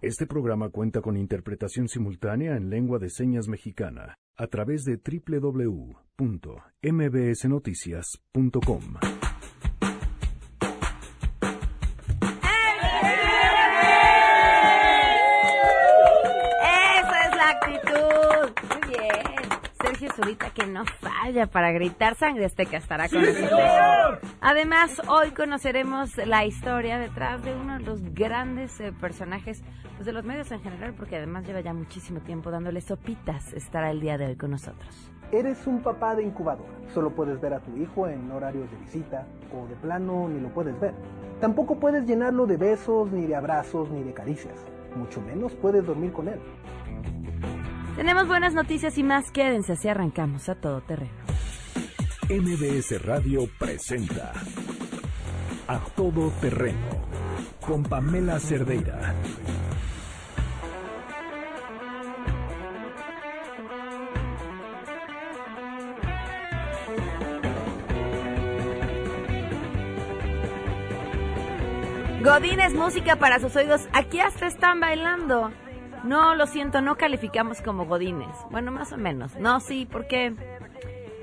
Este programa cuenta con interpretación simultánea en lengua de señas mexicana a través de www.mbsnoticias.com. Esa es la actitud. Muy bien. Sergio Zurita que no para gritar sangre azteca estará con nosotros. Además, hoy conoceremos la historia detrás de uno de los grandes eh, personajes pues, de los medios en general, porque además lleva ya muchísimo tiempo dándole sopitas. Estará el día de hoy con nosotros. Eres un papá de incubadora. Solo puedes ver a tu hijo en horarios de visita o de plano ni lo puedes ver. Tampoco puedes llenarlo de besos, ni de abrazos, ni de caricias. Mucho menos puedes dormir con él. Tenemos buenas noticias y más. Quédense así arrancamos a todo terreno. MBS Radio presenta A Todo Terreno con Pamela Cerdeira. Godines, música para sus oídos. Aquí hasta están bailando. No, lo siento, no calificamos como godines. Bueno, más o menos. No, sí, ¿por qué?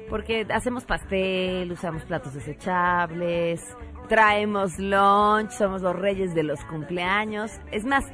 Porque hacemos pastel, usamos platos desechables, traemos lunch, somos los reyes de los cumpleaños. Es más,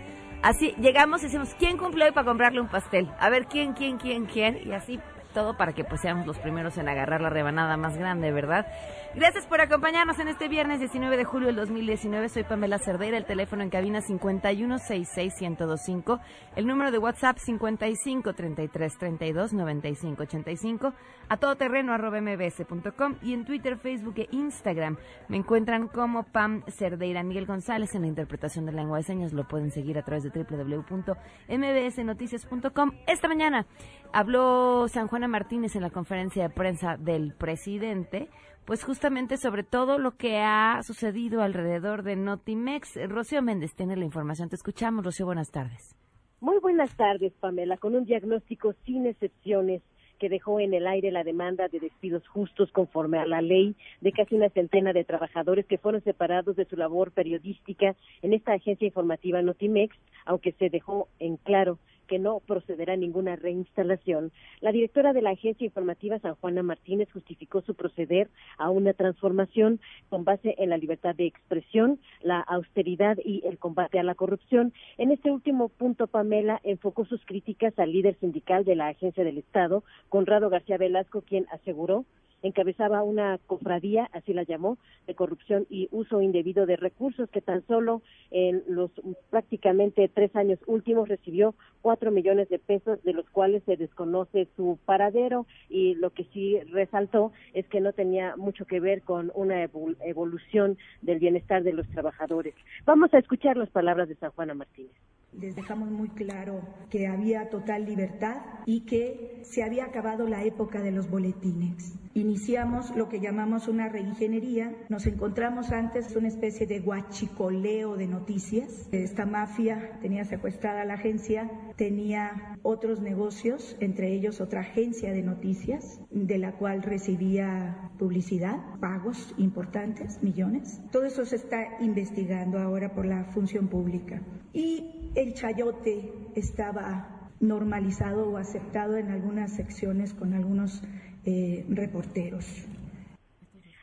así llegamos y decimos, ¿quién cumple hoy para comprarle un pastel? A ver, ¿quién, quién, quién, quién? Y así todo para que pues seamos los primeros en agarrar la rebanada más grande, ¿verdad? Gracias por acompañarnos en este viernes 19 de julio del 2019. Soy Pamela Cerdeira, el teléfono en cabina 5166125, el número de WhatsApp 5533329585, a todoterreno arroba mbs.com y en Twitter, Facebook e Instagram me encuentran como Pam Cerdeira. Miguel González en la interpretación de lengua de señas lo pueden seguir a través de www.mbsnoticias.com. Esta mañana habló San Juana Martínez en la conferencia de prensa del presidente pues justamente sobre todo lo que ha sucedido alrededor de Notimex. Rocío Méndez tiene la información. Te escuchamos, Rocío. Buenas tardes. Muy buenas tardes, Pamela, con un diagnóstico sin excepciones que dejó en el aire la demanda de despidos justos conforme a la ley de casi una centena de trabajadores que fueron separados de su labor periodística en esta agencia informativa Notimex, aunque se dejó en claro que no procederá ninguna reinstalación, la directora de la agencia informativa San Juana Martínez justificó su proceder a una transformación con base en la libertad de expresión, la austeridad y el combate a la corrupción. En este último punto, Pamela enfocó sus críticas al líder sindical de la agencia del Estado, Conrado García Velasco, quien aseguró encabezaba una cofradía, así la llamó, de corrupción y uso indebido de recursos que tan solo en los prácticamente tres años últimos recibió cuatro millones de pesos, de los cuales se desconoce su paradero y lo que sí resaltó es que no tenía mucho que ver con una evolución del bienestar de los trabajadores. Vamos a escuchar las palabras de San Juana Martínez. Les dejamos muy claro que había total libertad y que se había acabado la época de los boletines. Iniciamos lo que llamamos una reingeniería. Nos encontramos antes una especie de guachicoleo de noticias. Esta mafia tenía secuestrada la agencia, tenía otros negocios, entre ellos otra agencia de noticias, de la cual recibía publicidad, pagos importantes, millones. Todo eso se está investigando ahora por la función pública. Y el chayote estaba normalizado o aceptado en algunas secciones con algunos eh, reporteros.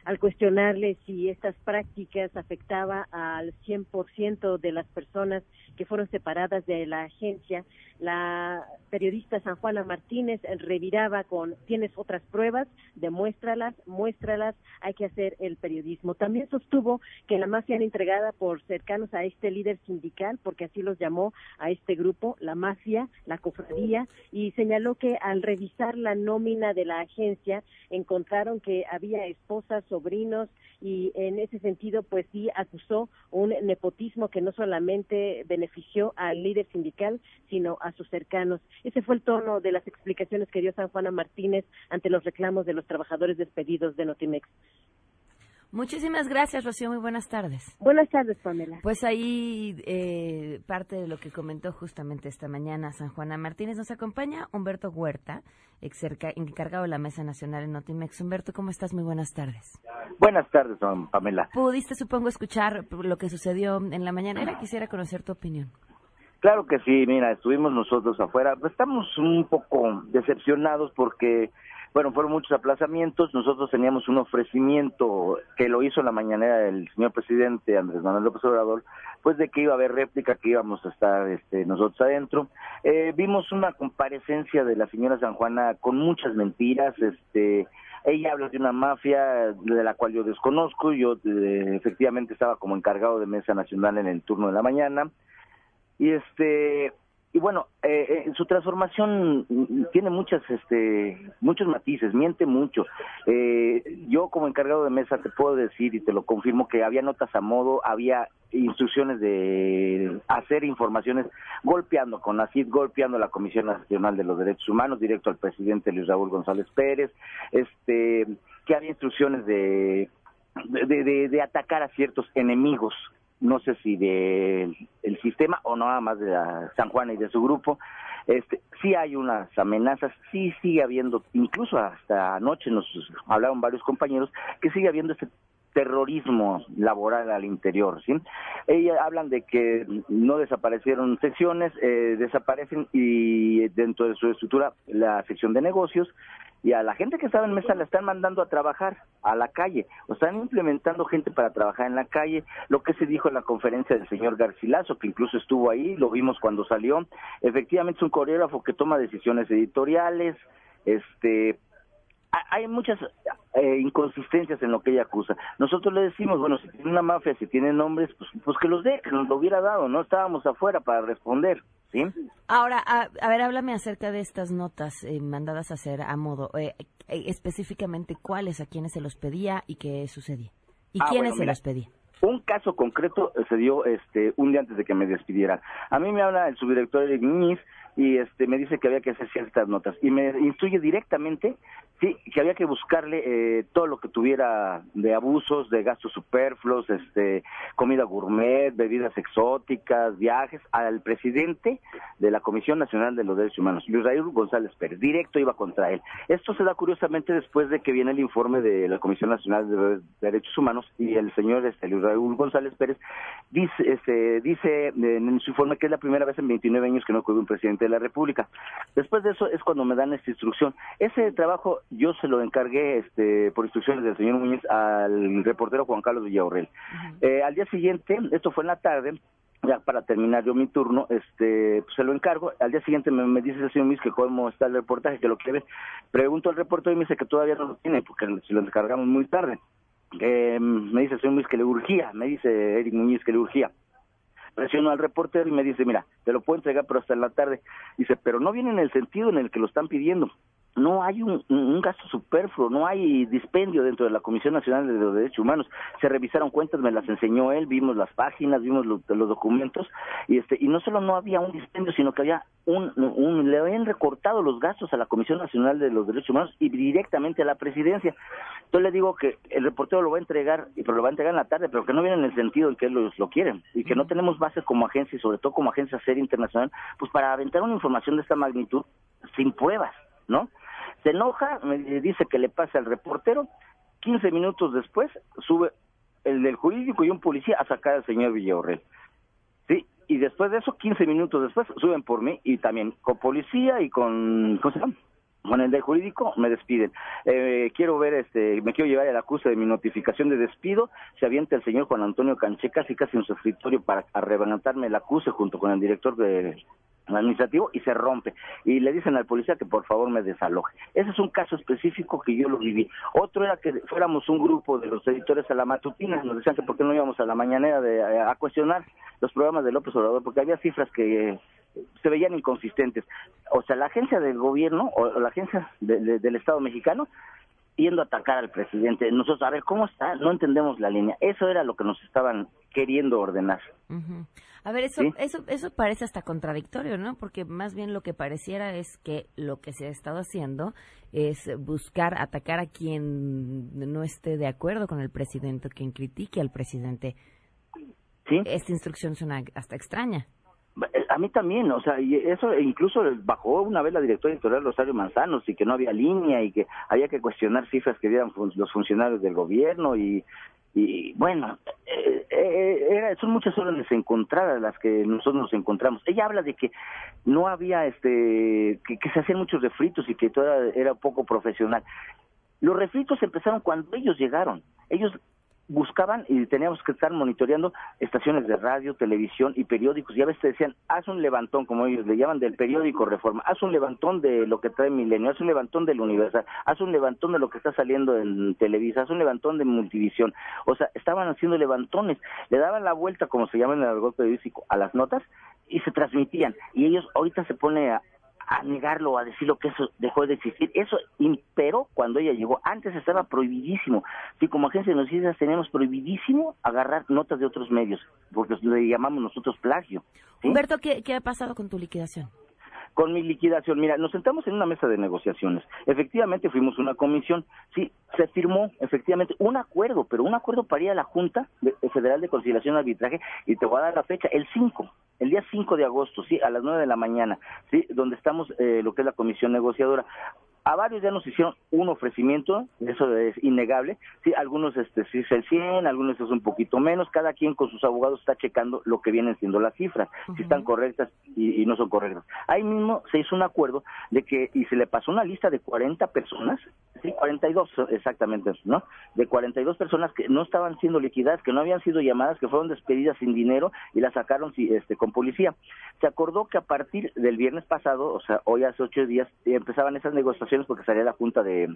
Al cuestionarle si estas prácticas afectaban al 100% de las personas que fueron separadas de la agencia, la periodista San Juana Martínez reviraba con tienes otras pruebas, demuéstralas, muéstralas, hay que hacer el periodismo. También sostuvo que la mafia era entregada por cercanos a este líder sindical, porque así los llamó a este grupo, la mafia, la cofradía, y señaló que al revisar la nómina de la agencia encontraron que había esposas, sobrinos, y en ese sentido, pues sí acusó un nepotismo que no solamente benefició al líder sindical, sino a sus cercanos. Ese fue el tono de las explicaciones que dio San Juana Martínez ante los reclamos de los trabajadores despedidos de Notimex. Muchísimas gracias, Rocío. Muy buenas tardes. Buenas tardes, Pamela. Pues ahí eh, parte de lo que comentó justamente esta mañana San Juana Martínez. Nos acompaña Humberto Huerta, encargado de la Mesa Nacional en Notimex. Humberto, ¿cómo estás? Muy buenas tardes. Buenas tardes, Pamela. ¿Pudiste, supongo, escuchar lo que sucedió en la mañana? Quisiera conocer tu opinión. Claro que sí, mira, estuvimos nosotros afuera. Estamos un poco decepcionados porque, bueno, fueron muchos aplazamientos. Nosotros teníamos un ofrecimiento que lo hizo en la mañanera el señor presidente Andrés Manuel López Obrador, pues de que iba a haber réplica, que íbamos a estar este, nosotros adentro. Eh, vimos una comparecencia de la señora San Juana con muchas mentiras, este ella habla de una mafia de la cual yo desconozco, yo eh, efectivamente estaba como encargado de mesa nacional en el turno de la mañana y este y bueno eh, eh su transformación tiene muchas este muchos matices miente mucho. Eh, yo como encargado de mesa te puedo decir y te lo confirmo que había notas a modo había instrucciones de hacer informaciones golpeando con ACID, golpeando la Comisión Nacional de los Derechos Humanos, directo al presidente Luis Raúl González Pérez, este, que había instrucciones de, de, de, atacar a ciertos enemigos, no sé si del el sistema o nada más de San Juan y de su grupo. Este, sí hay unas amenazas, sí sigue habiendo, incluso hasta anoche nos hablaron varios compañeros, que sigue habiendo este terrorismo laboral al interior, ¿sí? Ellas hablan de que no desaparecieron secciones, eh, desaparecen y dentro de su estructura la sección de negocios y a la gente que estaba en mesa la están mandando a trabajar a la calle, o están implementando gente para trabajar en la calle, lo que se dijo en la conferencia del señor Garcilaso, que incluso estuvo ahí, lo vimos cuando salió, efectivamente es un coreógrafo que toma decisiones editoriales, este hay muchas eh, inconsistencias en lo que ella acusa. Nosotros le decimos, bueno, si tiene una mafia, si tiene nombres, pues, pues que los dé, que nos lo hubiera dado, no estábamos afuera para responder, ¿sí? Ahora, a, ver, háblame acerca de estas notas eh, mandadas a hacer a modo, eh, específicamente cuáles, a quiénes se los pedía y qué sucedía. ¿Y ah, quiénes se los pedía? Un caso concreto se dio este un día antes de que me despidiera. A mí me habla el subdirector Eric Núñez y este me dice que había que hacer ciertas notas. Y me instruye directamente sí que había que buscarle eh, todo lo que tuviera de abusos de gastos superfluos este comida gourmet bebidas exóticas viajes al presidente de la Comisión Nacional de los Derechos Humanos Luis Raúl González Pérez directo iba contra él. Esto se da curiosamente después de que viene el informe de la Comisión Nacional de Derechos Humanos y el señor este, Luis Raúl González Pérez dice este, dice en su informe que es la primera vez en 29 años que no ocurre un presidente de la República. Después de eso es cuando me dan esta instrucción. Ese trabajo yo se lo encargué este, por instrucciones del señor Muñiz al reportero Juan Carlos Villaurrel. Eh, al día siguiente, esto fue en la tarde, ya para terminar yo mi turno, este, pues se lo encargo. Al día siguiente me, dice el señor Muñiz que cómo está el reportaje, que lo quiere. Pregunto al reportero y me dice que todavía no lo tiene, porque se lo encargamos muy tarde. Eh, me dice el señor Muñiz que le urgía, me dice Eric Muñiz que le urgía presiono al reportero y me dice, mira, te lo puedo entregar pero hasta en la tarde. Dice, pero no viene en el sentido en el que lo están pidiendo no hay un, gasto superfluo, no hay dispendio dentro de la Comisión Nacional de los Derechos Humanos. Se revisaron cuentas, me las enseñó él, vimos las páginas, vimos los documentos y este y no solo no había un dispendio, sino que había un, un, le habían recortado los gastos a la Comisión Nacional de los Derechos Humanos y directamente a la Presidencia. Entonces le digo que el reportero lo va a entregar, pero lo va a entregar en la tarde, pero que no viene en el sentido en que ellos lo quieren y que no tenemos base como agencia y sobre todo como agencia seria internacional, pues para aventar una información de esta magnitud sin pruebas, ¿no? Se enoja, me dice que le pasa al reportero, 15 minutos después sube el del jurídico y un policía a sacar al señor Villaurrel. Sí, y después de eso, 15 minutos después, suben por mí y también con policía y con, ¿cómo? Con el del jurídico me despiden. Eh, quiero ver, este, me quiero llevar el acuse de mi notificación de despido. Se avienta el señor Juan Antonio Canché casi casi en su escritorio para arrebatarme el acuse junto con el director de administrativo y se rompe. Y le dicen al policía que por favor me desaloje. Ese es un caso específico que yo lo viví. Otro era que fuéramos un grupo de los editores a la matutina, nos decían que por qué no íbamos a la mañanera de, a, cuestionar los programas de López Obrador, porque había cifras que eh, se veían inconsistentes. O sea, la agencia del gobierno o la agencia del Estado mexicano yendo a atacar al presidente. Nosotros, a ver, ¿cómo está? No entendemos la línea. Eso era lo que nos estaban queriendo ordenar. A ver, eso, eso, eso parece hasta contradictorio, ¿no? Porque más bien lo que pareciera es que lo que se ha estado haciendo es buscar atacar a quien no esté de acuerdo con el presidente, quien critique al presidente. ¿Sí? Esta instrucción suena hasta extraña. A mí también, o sea, y eso incluso bajó una vez la directora editorial Rosario Manzanos y que no había línea y que había que cuestionar cifras que dieran los funcionarios del gobierno y y bueno, eh, eh, son muchas órdenes encontradas las que nosotros nos encontramos. Ella habla de que no había, este, que, se hacían muchos refritos y que todo era, era poco profesional. Los refritos empezaron cuando ellos llegaron. Ellos buscaban y teníamos que estar monitoreando estaciones de radio, televisión y periódicos. Y a veces decían, haz un levantón, como ellos le llaman, del periódico Reforma, haz un levantón de lo que trae Milenio, haz un levantón del Universal, haz un levantón de lo que está saliendo en Televisa, haz un levantón de Multivisión. O sea, estaban haciendo levantones, le daban la vuelta, como se llama en el argot periodístico, a las notas y se transmitían. Y ellos ahorita se pone a, a negarlo, a decirlo que eso dejó de existir. Eso imperó cuando ella llegó. Antes estaba prohibidísimo. Sí, como agencia de noticias tenemos prohibidísimo agarrar notas de otros medios, porque le llamamos nosotros plagio. Humberto, ¿qué, ¿qué ha pasado con tu liquidación? Con mi liquidación. Mira, nos sentamos en una mesa de negociaciones. Efectivamente fuimos una comisión. Sí, se firmó efectivamente un acuerdo, pero un acuerdo para ir a la Junta Federal de Conciliación y Arbitraje y te voy a dar la fecha, el 5, el día 5 de agosto, sí, a las 9 de la mañana, sí, donde estamos eh, lo que es la comisión negociadora. A varios ya nos hicieron un ofrecimiento, eso es innegable. Sí, algunos este, sí es el 100, algunos es un poquito menos. Cada quien con sus abogados está checando lo que vienen siendo las cifras, si están correctas y, no son correctas. Ahí mismo se hizo un acuerdo de que, y se le pasó una lista de 40 personas, sí, 42 exactamente, ¿no? De 42 personas que no estaban siendo liquidadas, que no habían sido llamadas, que fueron despedidas sin dinero y las sacaron este, con policía. Se acordó que a partir del viernes pasado, o sea, hoy hace ocho días, empezaban esas negociaciones porque salía la Junta de,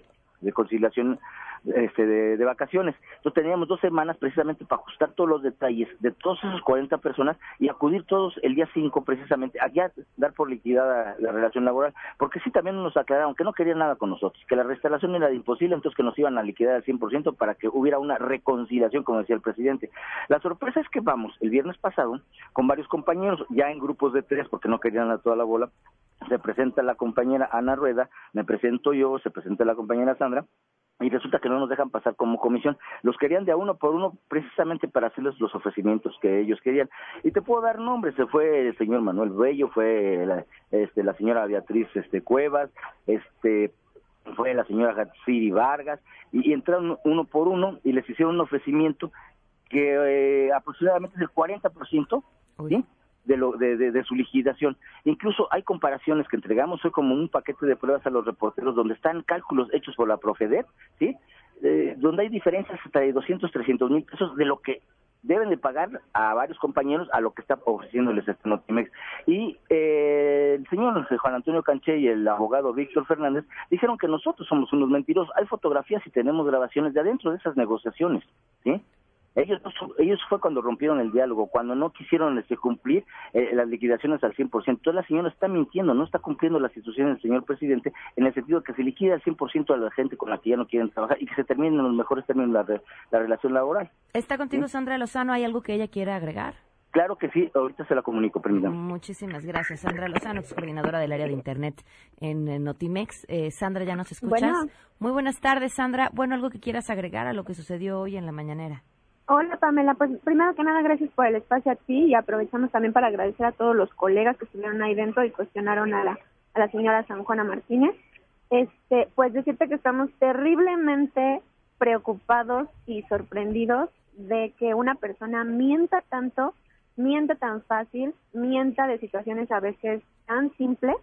Conciliación este, de, vacaciones. Entonces teníamos dos semanas precisamente para ajustar todos los detalles de todos esos 40 personas y acudir todos el día 5 precisamente, a dar por liquidada la relación laboral, porque sí también nos aclararon que no querían nada con nosotros, que la restauración era imposible, entonces que nos iban a liquidar al 100% para que hubiera una reconciliación, como decía el presidente. La sorpresa es que vamos el viernes pasado con varios compañeros, ya en grupos de tres, porque no querían a toda la bola, se presenta la compañera Ana Rueda, me presento yo, se presenta la compañera Sandra, y resulta que no nos dejan pasar como comisión. Los querían de a uno por uno precisamente para hacerles los ofrecimientos que ellos querían. Y te puedo dar nombres, se fue el señor Manuel Bello, fue la, este, la señora Beatriz este, Cuevas, este fue la señora Gatsiri Vargas, y, entraron uno por uno y les hicieron un ofrecimiento que eh, aproximadamente es el 40%, ¿sí? De, lo, de, de, su liquidación. Incluso hay comparaciones que entregamos hoy como un paquete de pruebas a los reporteros donde están cálculos hechos por la Profedet, ¿sí? Eh, donde hay diferencias hasta de 200, 300 mil pesos de lo que deben de pagar a varios compañeros a lo que está ofreciéndoles este Notimex. Y eh, el señor Juan Antonio Canché y el abogado Víctor Fernández dijeron que nosotros somos unos mentirosos. Hay fotografías y tenemos grabaciones de adentro de esas negociaciones, ¿sí? Ellos, ellos fue cuando rompieron el diálogo, cuando no quisieron este, cumplir eh, las liquidaciones al 100%. Entonces la señora está mintiendo, no está cumpliendo las instrucciones del señor presidente en el sentido de que se liquida al 100% a la gente con la que ya no quieren trabajar y que se termine en los mejores términos la, la relación laboral. ¿Está contigo Sandra Lozano? ¿Hay algo que ella quiera agregar? Claro que sí, ahorita se la comunico, permítame. Muchísimas gracias, Sandra Lozano, coordinadora del área de Internet en Notimex. Eh, Sandra, ¿ya nos escuchas? Muy buenas tardes, Sandra. Bueno, algo que quieras agregar a lo que sucedió hoy en la mañanera. Hola Pamela, pues primero que nada gracias por el espacio a ti y aprovechamos también para agradecer a todos los colegas que estuvieron ahí dentro y cuestionaron a la, señora San Juana Martínez. Este, pues decirte que estamos terriblemente preocupados y sorprendidos de que una persona mienta tanto, mienta tan fácil, mienta de situaciones a veces tan simples,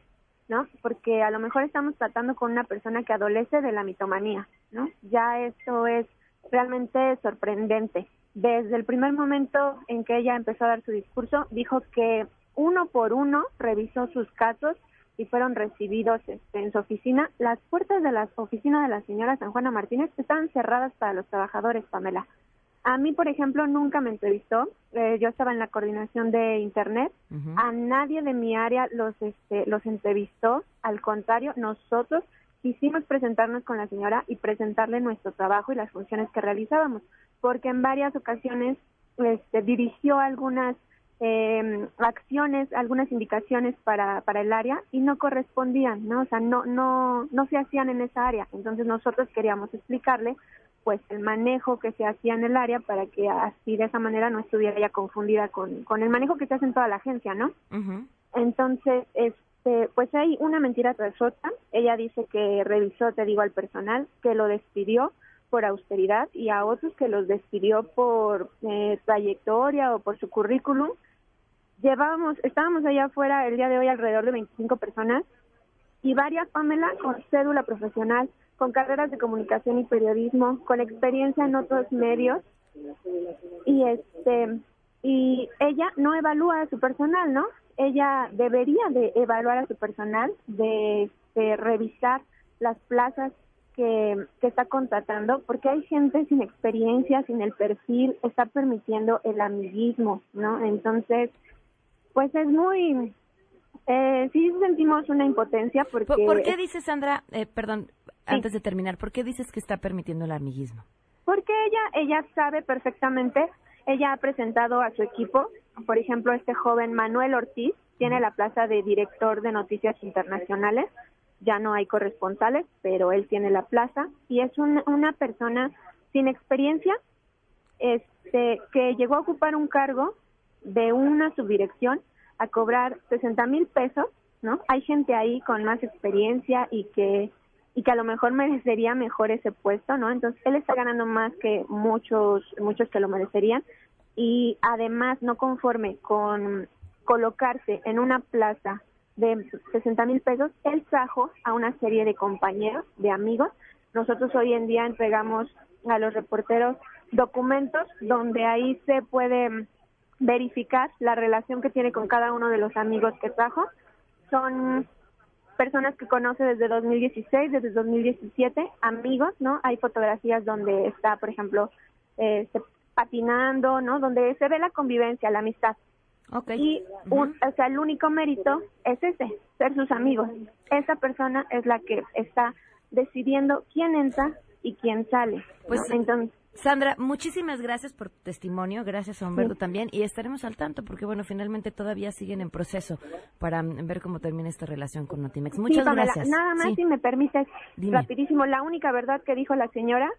¿no? Porque a lo mejor estamos tratando con una persona que adolece de la mitomanía, ¿no? Ya esto es realmente sorprendente. Desde el primer momento en que ella empezó a dar su discurso, dijo que uno por uno revisó sus casos y fueron recibidos este, en su oficina. Las puertas de la oficina de la señora San Juana Martínez estaban cerradas para los trabajadores, Pamela. A mí, por ejemplo, nunca me entrevistó. Eh, yo estaba en la coordinación de Internet. A nadie de mi área los, este, los entrevistó. Al contrario, nosotros quisimos presentarnos con la señora y presentarle nuestro trabajo y las funciones que realizábamos, porque en varias ocasiones este, dirigió algunas eh, acciones, algunas indicaciones para, para el área y no correspondían, ¿no? O sea, no, no, no se hacían en esa área. Entonces nosotros queríamos explicarle pues el manejo que se hacía en el área para que así de esa manera no estuviera ya confundida con, con el manejo que se hace en toda la agencia, ¿no? Entonces, es, este, pues hay una mentira tras otra. Ella dice que revisó, te digo, al personal, que lo despidió por austeridad y a otros que los despidió por eh, trayectoria o por su currículum. Llevábamos, estábamos allá afuera el día de hoy alrededor de 25 personas y varias, Pamela, con cédula profesional, con carreras de comunicación y periodismo, con experiencia en otros medios y este y ella no evalúa a su personal, ¿no? Ella debería de evaluar a su personal, de, de revisar las plazas que, que, está contratando, porque hay gente sin experiencia, sin el perfil, está permitiendo el amiguismo, ¿no? Entonces, pues es muy, eh, sí sentimos una impotencia porque... ¿Por, por qué dices, Sandra, eh, perdón, sí. antes de terminar, ¿por qué dices que está permitiendo el amiguismo? Porque ella, ella sabe perfectamente, ella ha presentado a su equipo, por ejemplo, este joven Manuel Ortiz, tiene la plaza de director de noticias internacionales, ya no hay corresponsales, pero él tiene la plaza y es un, una persona sin experiencia este, que llegó a ocupar un cargo de una subdirección a cobrar 60 mil pesos, ¿no? Hay gente ahí con más experiencia y que y que a lo mejor merecería mejor ese puesto, ¿no? Entonces él está ganando más que muchos muchos que lo merecerían y además no conforme con colocarse en una plaza de 60 mil pesos, él trajo a una serie de compañeros, de amigos. Nosotros hoy en día entregamos a los reporteros documentos donde ahí se puede verificar la relación que tiene con cada uno de los amigos que trajo. Son personas que conoce desde 2016, desde 2017, amigos, ¿no? Hay fotografías donde está, por ejemplo, eh, patinando, ¿no? Donde se ve la convivencia, la amistad. Okay. Y un, o sea, el único mérito es ese, ser sus amigos. Esa persona es la que está decidiendo quién entra y quién sale. Pues ¿no? entonces Sandra, muchísimas gracias por tu testimonio, gracias a Humberto sí. también, y estaremos al tanto porque, bueno, finalmente todavía siguen en proceso para ver cómo termina esta relación con Notimex. Muchas sí, gracias. Nada más, sí. si me permites, Dime. rapidísimo, la única verdad que dijo la señora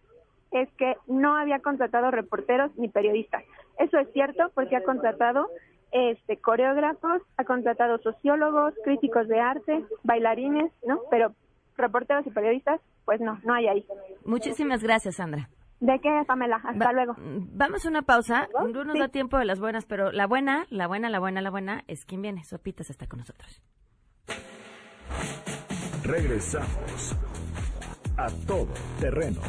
es que no había contratado reporteros ni periodistas. Eso es cierto porque ha contratado este coreógrafos, ha contratado sociólogos, críticos de arte, bailarines, ¿no? Pero reporteros y periodistas, pues no, no hay ahí. Muchísimas gracias, Sandra. ¿De qué, Pamela? Hasta Va luego. Vamos a una pausa. No nos sí. da tiempo de las buenas, pero la buena, la buena, la buena, la buena es quien viene. Sopitas está con nosotros. Regresamos a todo terreno.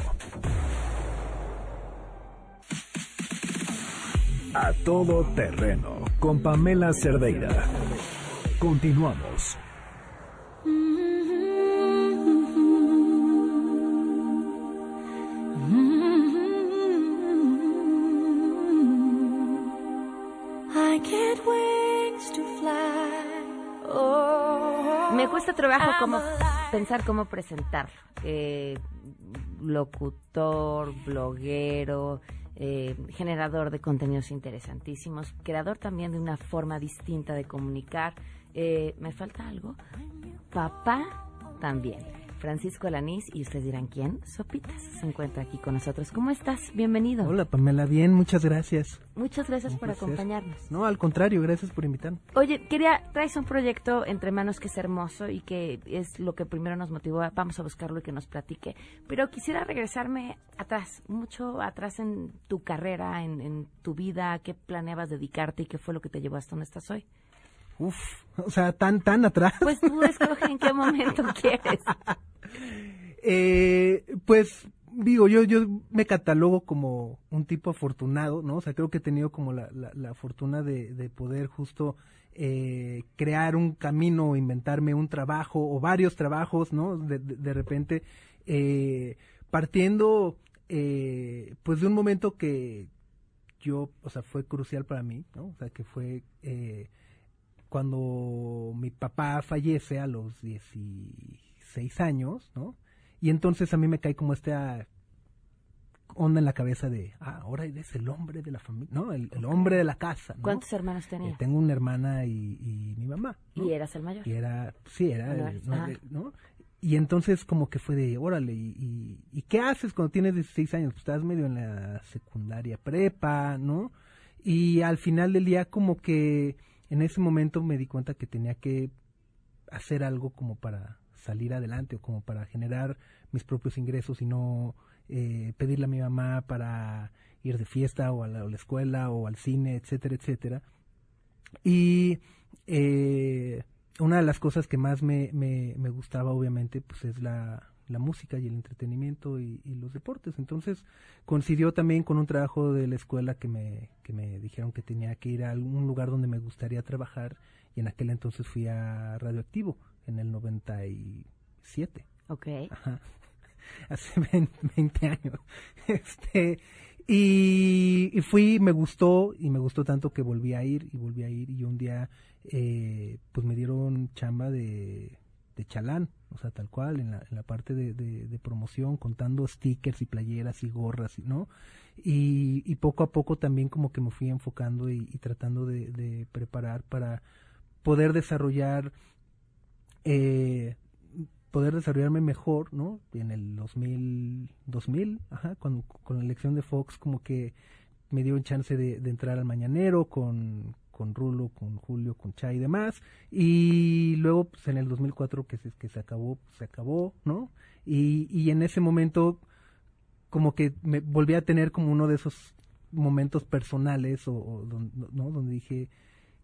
A todo terreno con Pamela Cerdeira. Continuamos. Me cuesta trabajo como pensar cómo presentarlo. Eh, locutor, bloguero, eh, generador de contenidos interesantísimos, creador también de una forma distinta de comunicar. Eh, ¿Me falta algo? Papá también. Francisco Alanís, y ustedes dirán quién, Sopitas, se encuentra aquí con nosotros. ¿Cómo estás? Bienvenido. Hola Pamela, bien, muchas gracias. Muchas gracias por acompañarnos. No, al contrario, gracias por invitarme. Oye, quería, traes un proyecto entre manos que es hermoso y que es lo que primero nos motivó, vamos a buscarlo y que nos platique, pero quisiera regresarme atrás, mucho atrás en tu carrera, en, en tu vida, qué planeabas dedicarte y qué fue lo que te llevó hasta donde estás hoy. Uf, o sea, tan, tan atrás. Pues tú escoge en qué momento quieres. Eh, pues digo, yo, yo me catalogo como un tipo afortunado, ¿no? O sea, creo que he tenido como la, la, la fortuna de, de, poder justo eh, crear un camino, inventarme un trabajo o varios trabajos, ¿no? De, de, de repente, eh, partiendo, eh, pues de un momento que yo, o sea, fue crucial para mí, ¿no? O sea, que fue eh, cuando mi papá fallece a los 16 años, ¿no? Y entonces a mí me cae como esta onda en la cabeza de, ah, ahora eres el hombre de la familia, ¿no? El, el hombre de la casa, ¿no? ¿Cuántos hermanos tenías? Eh, tengo una hermana y, y mi mamá. ¿no? ¿Y eras el mayor? Y era, sí, era, el, ¿no? ¿no? Y entonces como que fue de, órale, y, y, y, qué haces cuando tienes 16 años? Pues estás medio en la secundaria prepa, ¿no? Y al final del día como que en ese momento me di cuenta que tenía que hacer algo como para salir adelante o como para generar mis propios ingresos y no eh, pedirle a mi mamá para ir de fiesta o a la, escuela o al cine, etcétera, etcétera. Y eh, una de las cosas que más me, me, me gustaba, obviamente, pues es la, la música y el entretenimiento y, los deportes. Entonces coincidió también con un trabajo de la escuela que me, que me dijeron que tenía que ir a algún lugar donde me gustaría trabajar y en aquel entonces fui a Radioactivo en el 97. Ok. Ajá. Hace 20, años. Este, y, y, fui, me gustó y me gustó tanto que volví a ir y volví a ir y un día eh, pues me dieron chamba de, de chalán o sea, tal cual, en la, parte de, de, promoción, contando stickers y playeras y gorras, ¿no? Y, poco a poco también como que me fui enfocando y, tratando de, de, preparar para poder desarrollar, eh, poder desarrollarme mejor, ¿no? En el 2000, 2000 ajá, con, con la elección de Fox como que me dio un chance de, de entrar al mañanero con, con Rulo, con Julio, con Chay y demás. Y luego, pues en el 2004 que se, que se acabó, pues, se acabó, ¿no? Y, y en ese momento, como que me volví a tener como uno de esos momentos personales, o, ¿no? Donde dije,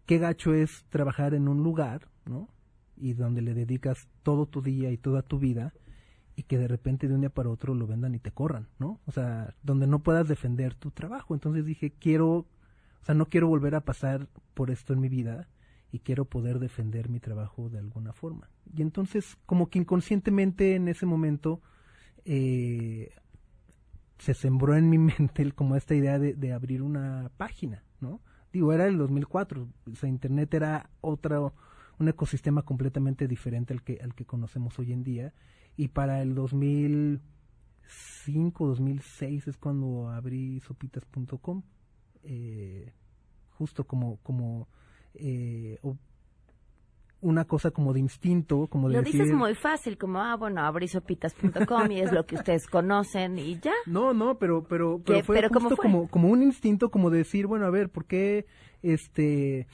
qué gacho es trabajar en un lugar, ¿no? Y donde le dedicas todo tu día y toda tu vida y que de repente de un día para otro lo vendan y te corran, ¿no? O sea, donde no puedas defender tu trabajo. Entonces dije, quiero o sea, no quiero volver a pasar por esto en mi vida y quiero poder defender mi trabajo de alguna forma. Y entonces, como que inconscientemente en ese momento eh, se sembró en mi mente como esta idea de, de, abrir una página, ¿no? Digo, era el 2004, o sea, Internet era otro, un ecosistema completamente diferente al que, al que conocemos hoy en día. Y para el 2005, 2006 es cuando abrí sopitas.com eh, justo como, como eh, una cosa como de instinto, como de Lo dices muy fácil, como, ah, bueno, abrisopitas.com y es lo que ustedes conocen y ya. No, no, pero, pero, pero fue justo como, como un instinto como de decir, bueno, a ver, ¿por qué, este,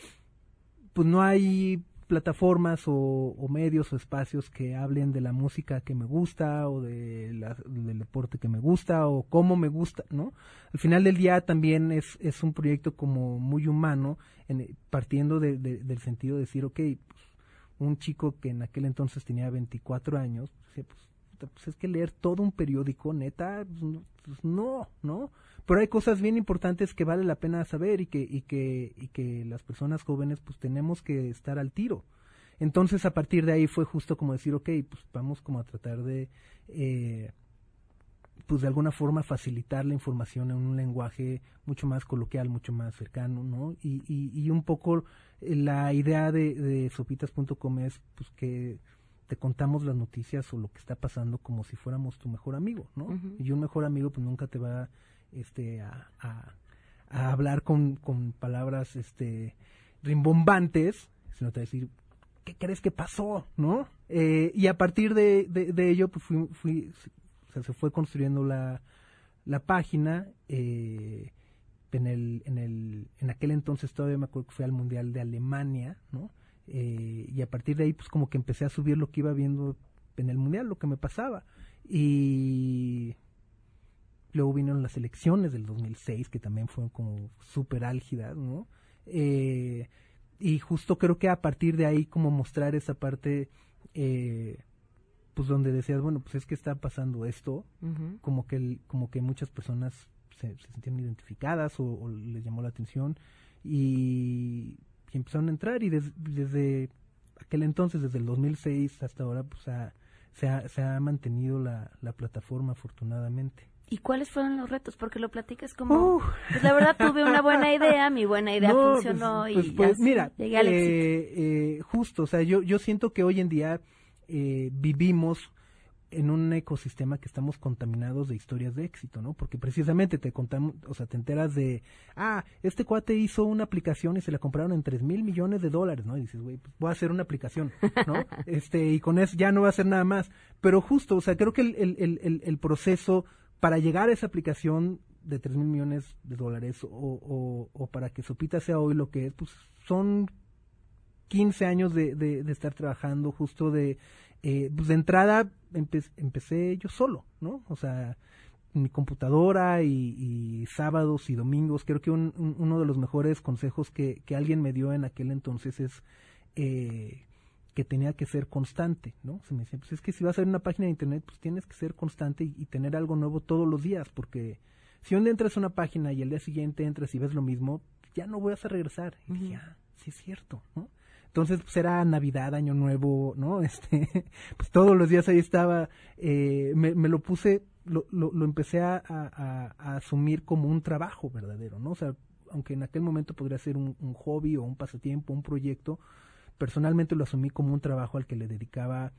pues no hay plataformas o, medios o espacios que hablen de la música que me gusta o de del deporte que me gusta o cómo me gusta, ¿no? Al final del día también es, es un proyecto como muy humano, en, partiendo de, del sentido de decir, ok, pues, un chico que en aquel entonces tenía 24 años, pues, pues, es que leer todo un periódico, neta, pues, no, ¿no? Pero hay cosas bien importantes que vale la pena saber y que, y que, y que las personas jóvenes pues tenemos que estar al tiro. Entonces a partir de ahí fue justo como decir, ok, pues vamos como a tratar de, eh, pues de alguna forma facilitar la información en un lenguaje mucho más coloquial, mucho más cercano, ¿no? Y, y, y un poco la idea de, de sopitas.com es pues que te contamos las noticias o lo que está pasando como si fuéramos tu mejor amigo, ¿no? Y un mejor amigo pues nunca te va este, a, a, hablar con, con, palabras este, rimbombantes, sino te decir, ¿qué crees que pasó? ¿No? Eh, y a partir de, de, ello, pues fui, fui se fue construyendo la, la página. Eh, en, el, en, el, en aquel entonces todavía me acuerdo que fue al Mundial de Alemania, ¿no? Eh, y a partir de ahí, pues como que empecé a subir lo que iba viendo en el Mundial, lo que me pasaba. Y Luego vinieron las elecciones del 2006, que también fueron como súper álgidas, ¿no? Eh, y justo creo que a partir de ahí como mostrar esa parte, eh, pues donde decías, bueno, pues es que está pasando esto, como que como que muchas personas se, se sentían identificadas o, les llamó la atención y, empezaron a entrar y desde aquel entonces, desde el 2006 hasta ahora, pues se, ha, se ha mantenido la, la plataforma afortunadamente. ¿Y cuáles fueron los retos? Porque lo platicas como... Pues la verdad tuve una buena idea, mi buena idea pues, funcionó y pues, pues mira, llegué al eh, eh, justo, o sea, yo, yo siento que hoy en día eh, vivimos en un ecosistema que estamos contaminados de historias de éxito, ¿no? Porque precisamente te contamos, o sea, te enteras de, ah, este cuate hizo una aplicación y se la compraron en tres mil millones de dólares, ¿no? Y dices, güey, pues voy a hacer una aplicación, ¿no? este, y con eso ya no va a hacer nada más. Pero justo, o sea, creo que el, el, el, el proceso para llegar a esa aplicación de 3 mil millones de dólares o, o, para que Sopita sea hoy lo que es, pues son 15 años de, de, estar trabajando, justo de eh, pues de entrada empecé yo solo, ¿no? O sea, mi computadora y, sábados y domingos. Creo que uno de los mejores consejos que, alguien me dio en aquel entonces es eh, que tenía que ser constante, ¿no? Se me decía, pues es que si vas a ver una página de internet, pues tienes que ser constante y, tener algo nuevo todos los días, porque si un día entras a una página y el día siguiente entras y ves lo mismo, ya no voy a regresar. Y dije, ah, sí es cierto, ¿no? Entonces, pues era Navidad, Año Nuevo, ¿no? Este, pues todos los días ahí estaba, eh, me, me, lo puse lo, lo, lo empecé a, a, asumir como un trabajo verdadero, ¿no? O sea, aunque en aquel momento podría ser un, hobby o un pasatiempo, un proyecto, personalmente lo asumí como un trabajo al que le dedicaba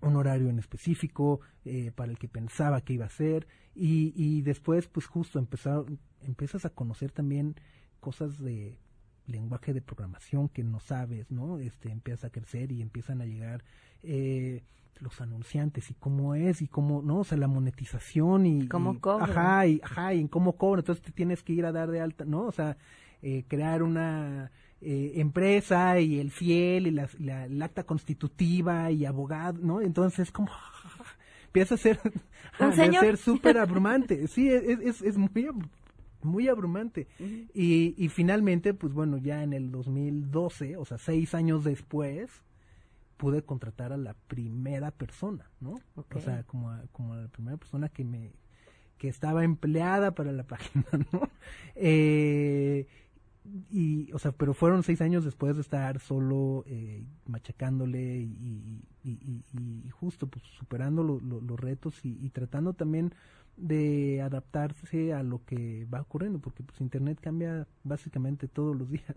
un horario en específico eh, para el que pensaba que iba a ser y, y después pues justo empezar, empiezas a conocer también cosas de lenguaje de programación que no sabes, ¿no? Este empieza a crecer y empiezan a llegar eh, los anunciantes y cómo es y cómo, ¿no? O sea, la monetización y... ¿Cómo cobra? Ajá, y, ajá, y cómo cobra. Entonces te tienes que ir a dar de alta, ¿no? O sea, eh, crear una eh, empresa y el fiel y la, la, acta constitutiva y abogado, ¿no? Entonces como... empieza a ser, a ser súper abrumante. Sí, es, es, es muy muy abrumante. y, y finalmente, pues bueno, ya en el 2012, o sea, seis años después, pude contratar a la primera persona, ¿no? O sea, como, como la primera persona que me que estaba empleada para la página, ¿no? Eh, y, o sea, pero fueron seis años después de estar solo eh, machacándole y, y, y, justo pues superando los retos y, tratando también de adaptarse a lo que va ocurriendo, porque pues Internet cambia básicamente todos los días.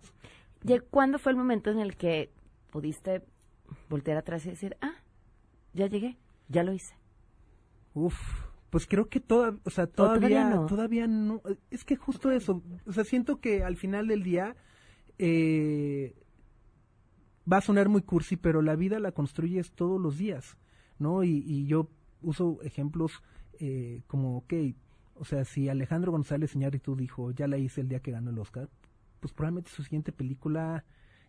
¿Cuándo fue el momento en el que pudiste voltear atrás y decir, ah, ya llegué, ya lo hice? Uf, pues creo que toda, o sea, todavía, todavía no. Es que justo eso, o sea, siento que al final del día eh, va a sonar muy cursi, pero la vida la construyes todos los días, ¿no? Y, y yo uso ejemplos eh, como, ok, o sea, si Alejandro González Iñárritu dijo, ya la hice el día que ganó el Oscar, pues probablemente su siguiente película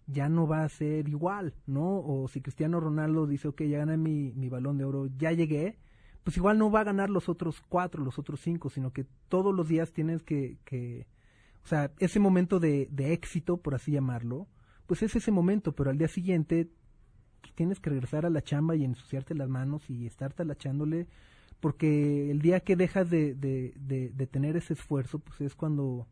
ya no va a ser igual, ¿no? O si Cristiano Ronaldo dice, ok, ya gané mi, mi balón de oro, ya llegué, pues igual no va a ganar los otros cuatro, los otros cinco, sino que todos los días tienes que, que o sea, ese momento de, de éxito, por así llamarlo, pues es ese momento, pero al día siguiente tienes que regresar a la chamba y ensuciarte las manos y estar talachándole porque el día que dejas de, de, tener ese esfuerzo, pues es cuando,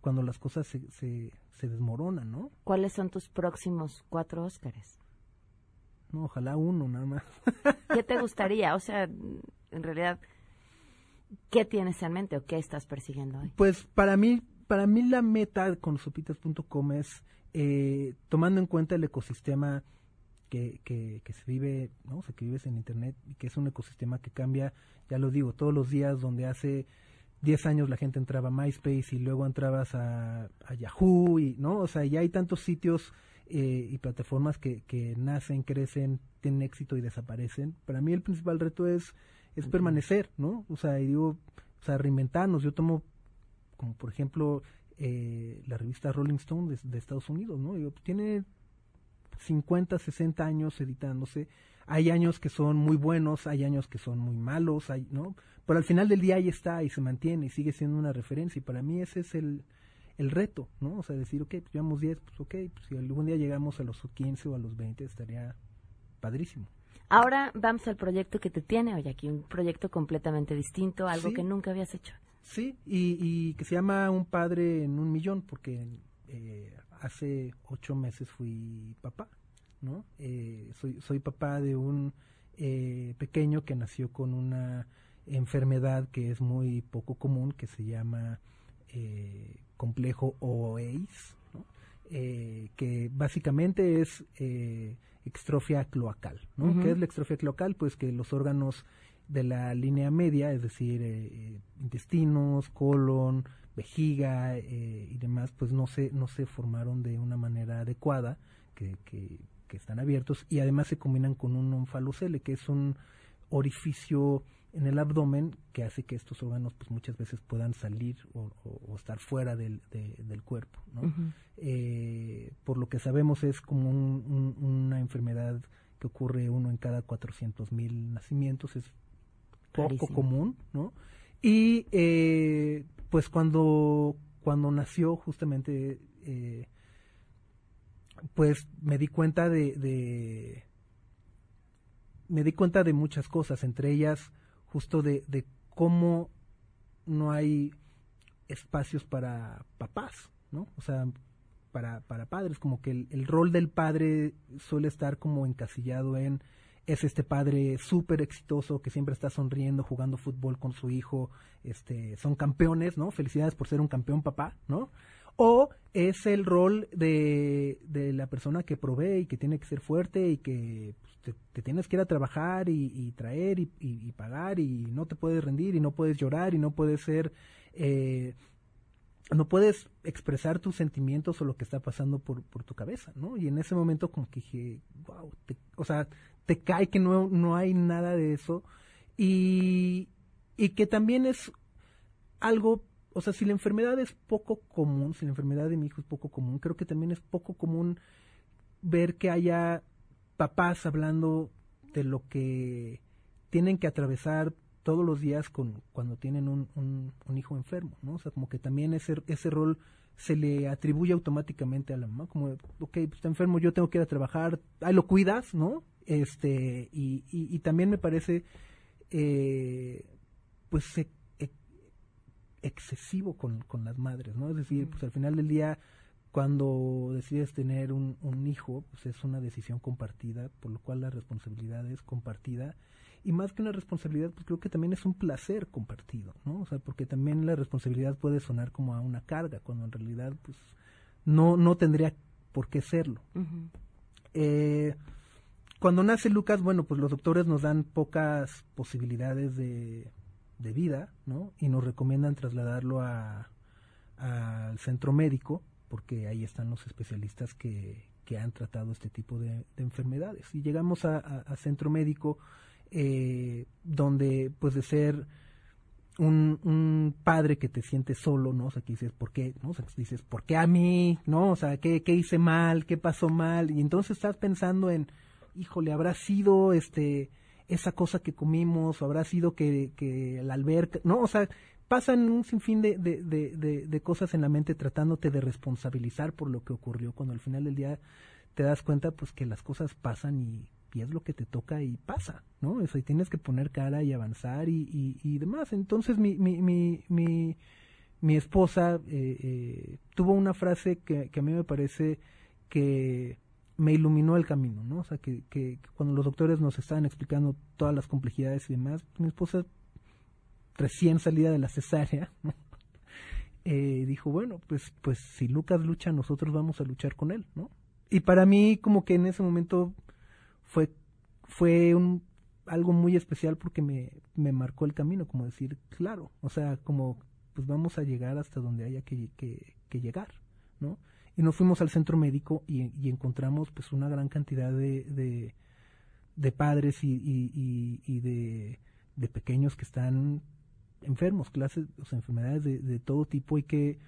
cuando las cosas se, se, desmoronan, ¿no? ¿Cuáles son tus próximos cuatro Óscares? No, ojalá uno nada más. ¿Qué te gustaría? O sea, en realidad, ¿qué tienes en mente o qué estás persiguiendo hoy? Pues para mí, para mí la meta con sopitas.com es eh, tomando en cuenta el ecosistema que, que, que, se vive, ¿no? O sea, que vives en Internet y que es un ecosistema que cambia, ya lo digo, todos los días donde hace 10 años la gente entraba a MySpace y luego entrabas a, Yahoo y, ¿no? O sea, ya hay tantos sitios eh, y plataformas que, que nacen, crecen, tienen éxito y desaparecen. Para mí el principal reto es, es permanecer, ¿no? O sea, y digo, o sea, reinventarnos. Yo tomo, como por ejemplo, eh, la revista Rolling Stone de, de Estados Unidos, ¿no? Digo, tiene 50, 60 años editándose. Hay años que son muy buenos, hay años que son muy malos, hay, ¿no? Pero al final del día ahí está y se mantiene y sigue siendo una referencia. Y para mí ese es el, el reto, ¿no? O sea, decir, ok, pues llevamos 10, pues ok, pues si algún día llegamos a los 15 o a los 20 estaría padrísimo. Ahora vamos al proyecto que te tiene hoy aquí, un proyecto completamente distinto, algo que nunca habías hecho. Sí, y, y, que se llama Un padre en un millón, porque eh, hace ocho meses fui papá, ¿no? Eh, soy, soy papá de un eh, pequeño que nació con una enfermedad que es muy poco común, que se llama eh, complejo OAIS, ¿no? que básicamente es extrofia cloacal, ¿no? ¿Qué es la extrofia cloacal? Pues que los órganos de la línea media, es decir, intestinos, colon, vejiga eh, y demás, pues no se, no se formaron de una manera adecuada, que, que, están abiertos, y además se combinan con un onfalocele, que es un orificio en el abdomen que hace que estos órganos pues muchas veces puedan salir o, estar fuera del, del cuerpo ¿no? Eh, por lo que sabemos es como una enfermedad que ocurre uno en cada 400 mil nacimientos, es poco común, ¿no? Y eh, pues cuando, cuando nació justamente, eh, pues me di cuenta de, me di cuenta de muchas cosas, entre ellas justo de, de cómo no hay espacios para papás, ¿no? O sea, para, para padres, como que el, rol del padre suele estar como encasillado en es este padre súper exitoso que siempre está sonriendo, jugando fútbol con su hijo, este, son campeones, ¿no? Felicidades por ser un campeón papá, ¿no? O es el rol de, de la persona que provee y que tiene que ser fuerte y que pues, te, tienes que ir a trabajar y, traer y, y, pagar y no te puedes rendir y no puedes llorar y no puedes ser eh, no puedes expresar tus sentimientos o lo que está pasando por, por tu cabeza, ¿no? Y en ese momento como que dije, wow, o sea, te cae que no, no hay nada de eso y, y que también es algo, o sea, si la enfermedad es poco común, si la enfermedad de mi hijo es poco común, creo que también es poco común ver que haya papás hablando de lo que tienen que atravesar todos los días con cuando tienen un, un, hijo enfermo, ¿no? O sea, como que también ese, ese rol se le atribuye automáticamente a la mamá, como, ok, pues está enfermo, yo tengo que ir a trabajar, ahí lo cuidas, ¿no? Este, y, y, también me parece, eh, pues, e, e, excesivo con, con las madres, ¿no? Es decir, pues al final del día, cuando decides tener un, un hijo, pues es una decisión compartida, por lo cual la responsabilidad es compartida y más que una responsabilidad, pues creo que también es un placer compartido, ¿no? O sea, porque también la responsabilidad puede sonar como a una carga, cuando en realidad, pues, no, no tendría por qué serlo. eh, cuando nace Lucas, bueno, pues los doctores nos dan pocas posibilidades de, de vida, ¿no? Y nos recomiendan trasladarlo a al centro médico, porque ahí están los especialistas que, que han tratado este tipo de, enfermedades. Y llegamos a, a centro médico, eh, donde pues de ser un, un, padre que te siente solo, ¿no? O sea, que dices, ¿por qué? ¿No? O sea, dices, ¿por qué a mí? ¿No? O sea, ¿qué, ¿qué hice mal? ¿Qué pasó mal? Y entonces estás pensando en, híjole, ¿habrá sido este esa cosa que comimos? ¿O habrá sido que, que la alberca? ¿No? O sea, pasan un sinfín de, de, de, de, cosas en la mente tratándote de responsabilizar por lo que ocurrió, cuando al final del día te das cuenta pues que las cosas pasan y y es lo que te toca y pasa, ¿no? Eso, y tienes que poner cara y avanzar y, y, demás. Entonces mi, mi, mi, mi, mi esposa eh, eh, tuvo una frase que, a mí me parece que me iluminó el camino, ¿no? O sea, que, que, cuando los doctores nos estaban explicando todas las complejidades y demás, mi esposa, recién salida de la cesárea, eh, dijo, bueno, pues, pues si Lucas lucha, nosotros vamos a luchar con él, ¿no? Y para mí, como que en ese momento fue, fue un, algo muy especial porque me, me marcó el camino, como decir, claro, o sea, como pues vamos a llegar hasta donde haya que, que, llegar, ¿no? Y nos fuimos al centro médico y, y encontramos pues una gran cantidad de, de, padres y, y, y de, de, pequeños que están enfermos, clases, o sea, enfermedades de, de todo tipo y que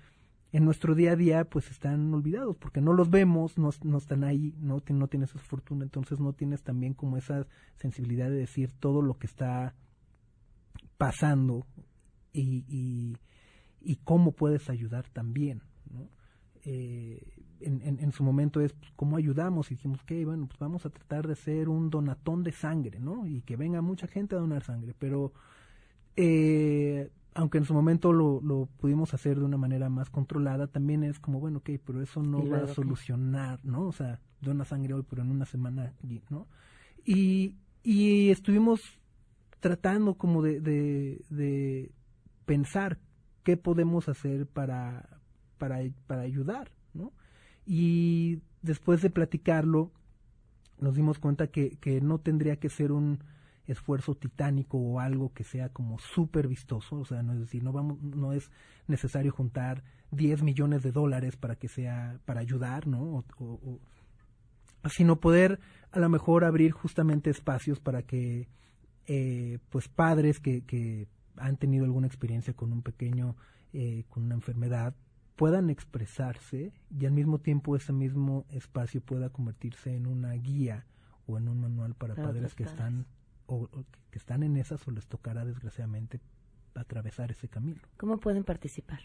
en nuestro día a día pues están olvidados porque no los vemos, no, no están ahí, no, no tienes esa fortuna, entonces no tienes también como esa sensibilidad de decir todo lo que está pasando y, y, cómo puedes ayudar también. Eh, en, en, en, su momento es pues, cómo ayudamos y dijimos que bueno pues vamos a tratar de ser un donatón de sangre no y que venga mucha gente a donar sangre pero eh, aunque en su momento lo, lo pudimos hacer de una manera más controlada, también es como, bueno, ok, pero eso no va a solucionar, ¿no? O sea, una sangre hoy, pero en una semana, ¿no? Y, y estuvimos tratando como de, de, de pensar qué podemos hacer para, para, para ayudar, ¿no? Y después de platicarlo, nos dimos cuenta que, que no tendría que ser un esfuerzo titánico o algo que sea como súper vistoso, o sea, no es decir, no vamos, no es necesario juntar 10 millones de dólares para que sea, para ayudar, ¿no? O, sino poder a lo mejor abrir justamente espacios para que, eh, pues, padres que, que han tenido alguna experiencia con un pequeño, eh, con una enfermedad, puedan expresarse y al mismo tiempo ese mismo espacio pueda convertirse en una guía o en un manual para, padres que están o, que están en esas o les tocará desgraciadamente atravesar ese camino. ¿Cómo pueden participar?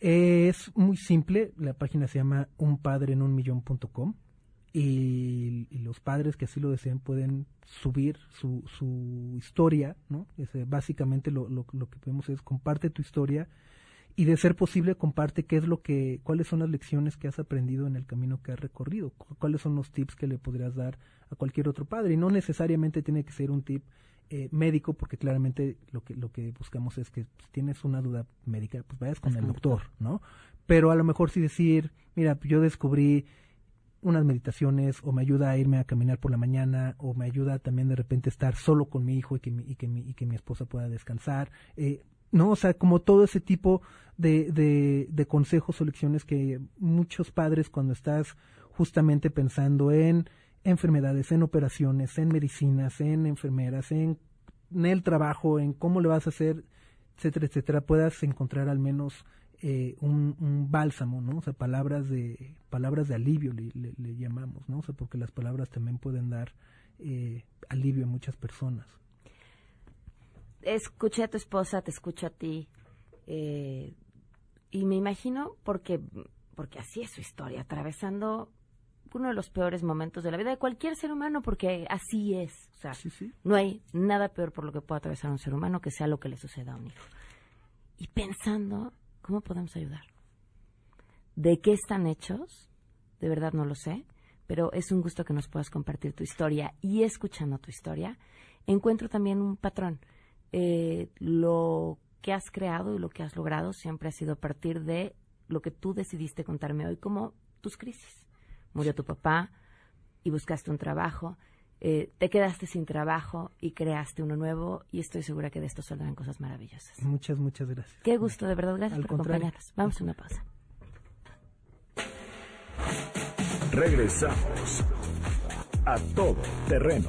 es muy simple, la página se llama unpadreenunmillón.com y, y los padres que así lo deseen pueden subir su, su historia, ¿no? básicamente lo, lo, lo que podemos es comparte tu historia y de ser posible comparte qué es lo que cuáles son las lecciones que has aprendido en el camino que has recorrido cuáles son los tips que le podrías dar a cualquier otro padre y no necesariamente tiene que ser un tip eh, médico, porque claramente lo que, lo que buscamos es que si tienes una duda médica, pues vayas con el doctor, ¿no? Pero a lo mejor sí decir, mira, yo descubrí unas meditaciones o me ayuda a irme a caminar por la mañana o me ayuda también de repente estar solo con mi hijo y que mi, y que mi, y que mi esposa pueda descansar. Eh, ¿no? O sea, como todo ese tipo de, de, de, consejos o lecciones que muchos padres cuando estás justamente pensando en enfermedades, en operaciones, en medicinas, en enfermeras, en, el trabajo, en cómo le vas a hacer, etcétera, etcétera, puedas encontrar al menos eh, un, bálsamo, ¿no? O sea, palabras de, palabras de alivio le, le, llamamos, ¿no? O sea, porque las palabras también pueden dar eh, alivio a muchas personas. Escuché a tu esposa, te escucho a ti, eh, y me imagino porque, porque así es su historia, atravesando uno de los peores momentos de la vida de cualquier ser humano, porque así es. O sea, no hay nada peor por lo que pueda atravesar un ser humano que sea lo que le suceda a un hijo. Y pensando, ¿cómo podemos ayudar? ¿De qué están hechos? De verdad no lo sé, pero es un gusto que nos puedas compartir tu historia. Y escuchando tu historia, encuentro también un patrón. Eh, lo que has creado y lo que has logrado siempre ha sido a partir de lo que tú decidiste contarme hoy como tus crisis murió tu papá y buscaste un trabajo, eh, te quedaste sin trabajo y creaste uno nuevo y estoy segura que de esto saldrán cosas maravillosas. Muchas, muchas gracias. Qué gusto, de verdad, gracias por acompañarnos. Vamos a una pausa. Regresamos a todo terreno.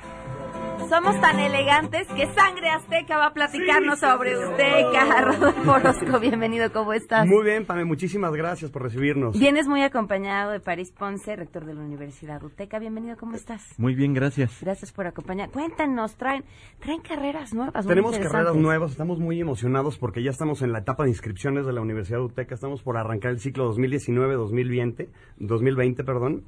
Somos tan elegantes que Sangre Azteca va a platicarnos sobre Azteca. Rodolfo Orozco, bienvenido, ¿cómo estás? Muy bien, Pame, muchísimas gracias por recibirnos. Vienes muy acompañado de París Ponce, rector de la Universidad Uteca. Bienvenido, ¿cómo estás? Muy bien, gracias. Gracias por acompañar. Cuéntanos, traen, traen carreras nuevas. Tenemos carreras nuevas, estamos muy emocionados porque ya estamos en la etapa de inscripciones de la Universidad Uteca. Estamos por arrancar el ciclo 2019-2020, 2020, perdón.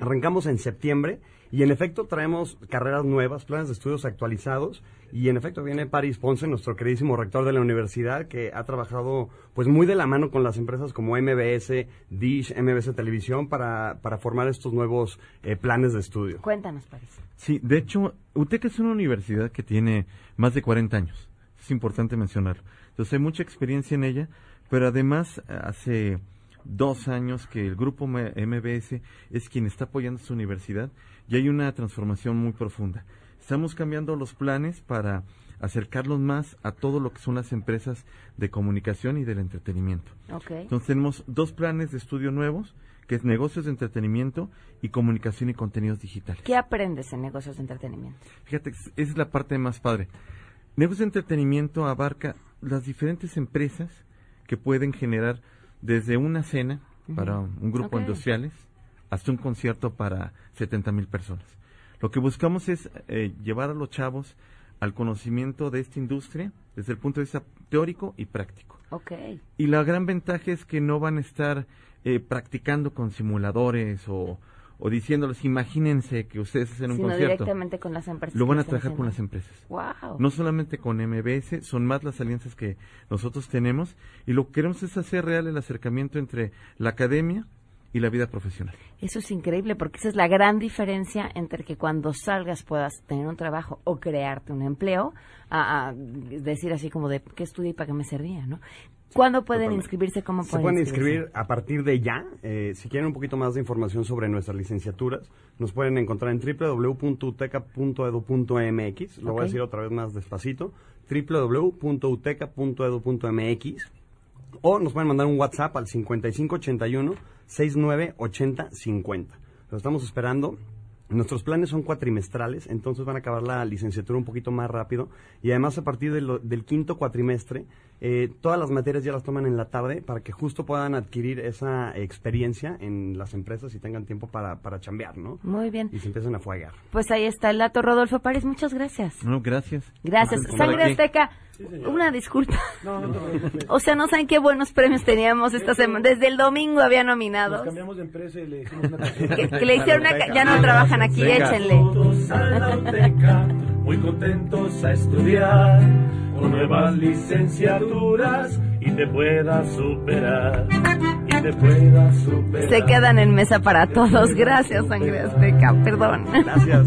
Arrancamos en septiembre y en efecto traemos carreras nuevas, planes de estudios actualizados y en efecto viene Paris Ponce, nuestro queridísimo rector de la universidad que ha trabajado pues muy de la mano con las empresas como MBS, Dish, MBS Televisión para, para formar estos nuevos eh, planes de estudio. Cuéntanos, Paris. Sí, de hecho, UTEC es una universidad que tiene más de 40 años. Es importante mencionarlo. Entonces hay mucha experiencia en ella, pero además hace dos años que el grupo MBS es quien está apoyando su universidad y hay una transformación muy profunda. Estamos cambiando los planes para acercarlos más a todo lo que son las empresas de comunicación y del entretenimiento. Entonces tenemos dos planes de estudio nuevos, que es negocios de entretenimiento y comunicación y contenidos digitales. ¿Qué aprendes en negocios de entretenimiento? Fíjate, esa es la parte más padre. Negocios de entretenimiento abarca las diferentes empresas que pueden generar desde una cena para un grupo industriales hasta un concierto para 70 mil personas. Lo que buscamos es eh, llevar a los chavos al conocimiento de esta industria desde el punto de vista teórico y práctico. Okay. Y la gran ventaja es que no van a estar eh, practicando con simuladores o, o diciéndoles, imagínense que ustedes hacen un Sino concierto. directamente con las empresas. Lo van a trabajar con las empresas. Wow. No solamente con MBS, son más las alianzas que nosotros tenemos y lo que queremos es hacer real el acercamiento entre la academia y la vida profesional. Eso es increíble porque esa es la gran diferencia entre que cuando salgas puedas tener un trabajo o crearte un empleo, a, decir así como de qué estudié y para qué me servía, ¿no? ¿Cuándo pueden inscribirse? ¿Cómo pueden Se pueden inscribir a partir de ya. Eh, si quieren un poquito más de información sobre nuestras licenciaturas, nos pueden encontrar en www.uteca.edu.mx. Lo voy a decir otra vez más despacito. www.uteca.edu.mx. O nos pueden mandar un WhatsApp al 5581 698050. Lo estamos esperando. Nuestros planes son cuatrimestrales, entonces van a acabar la licenciatura un poquito más rápido y además a partir del quinto cuatrimestre eh, todas las materias ya las toman en la tarde para que justo puedan adquirir esa experiencia en las empresas y tengan tiempo para, para chambear, ¿no? Muy bien. Y se empiecen a fuegar. Pues ahí está el dato, Rodolfo París. Muchas gracias. No, gracias. Gracias. Sangre. Azteca, una disculpa. O sea, no saben qué buenos premios teníamos esta semana. Desde el domingo había nominados. Nos cambiamos de empresa y le hicimos una Que, que le hicieron una... ca- Ya no trabajan aquí, Venga. échenle. Todos a la Uteca, muy contentos a estudiar, con nuevas licenciaturas y te puedas superar, y te puedas superar. Se quedan en mesa para todos. Gracias, Sangre Azteca. Perdón. Gracias.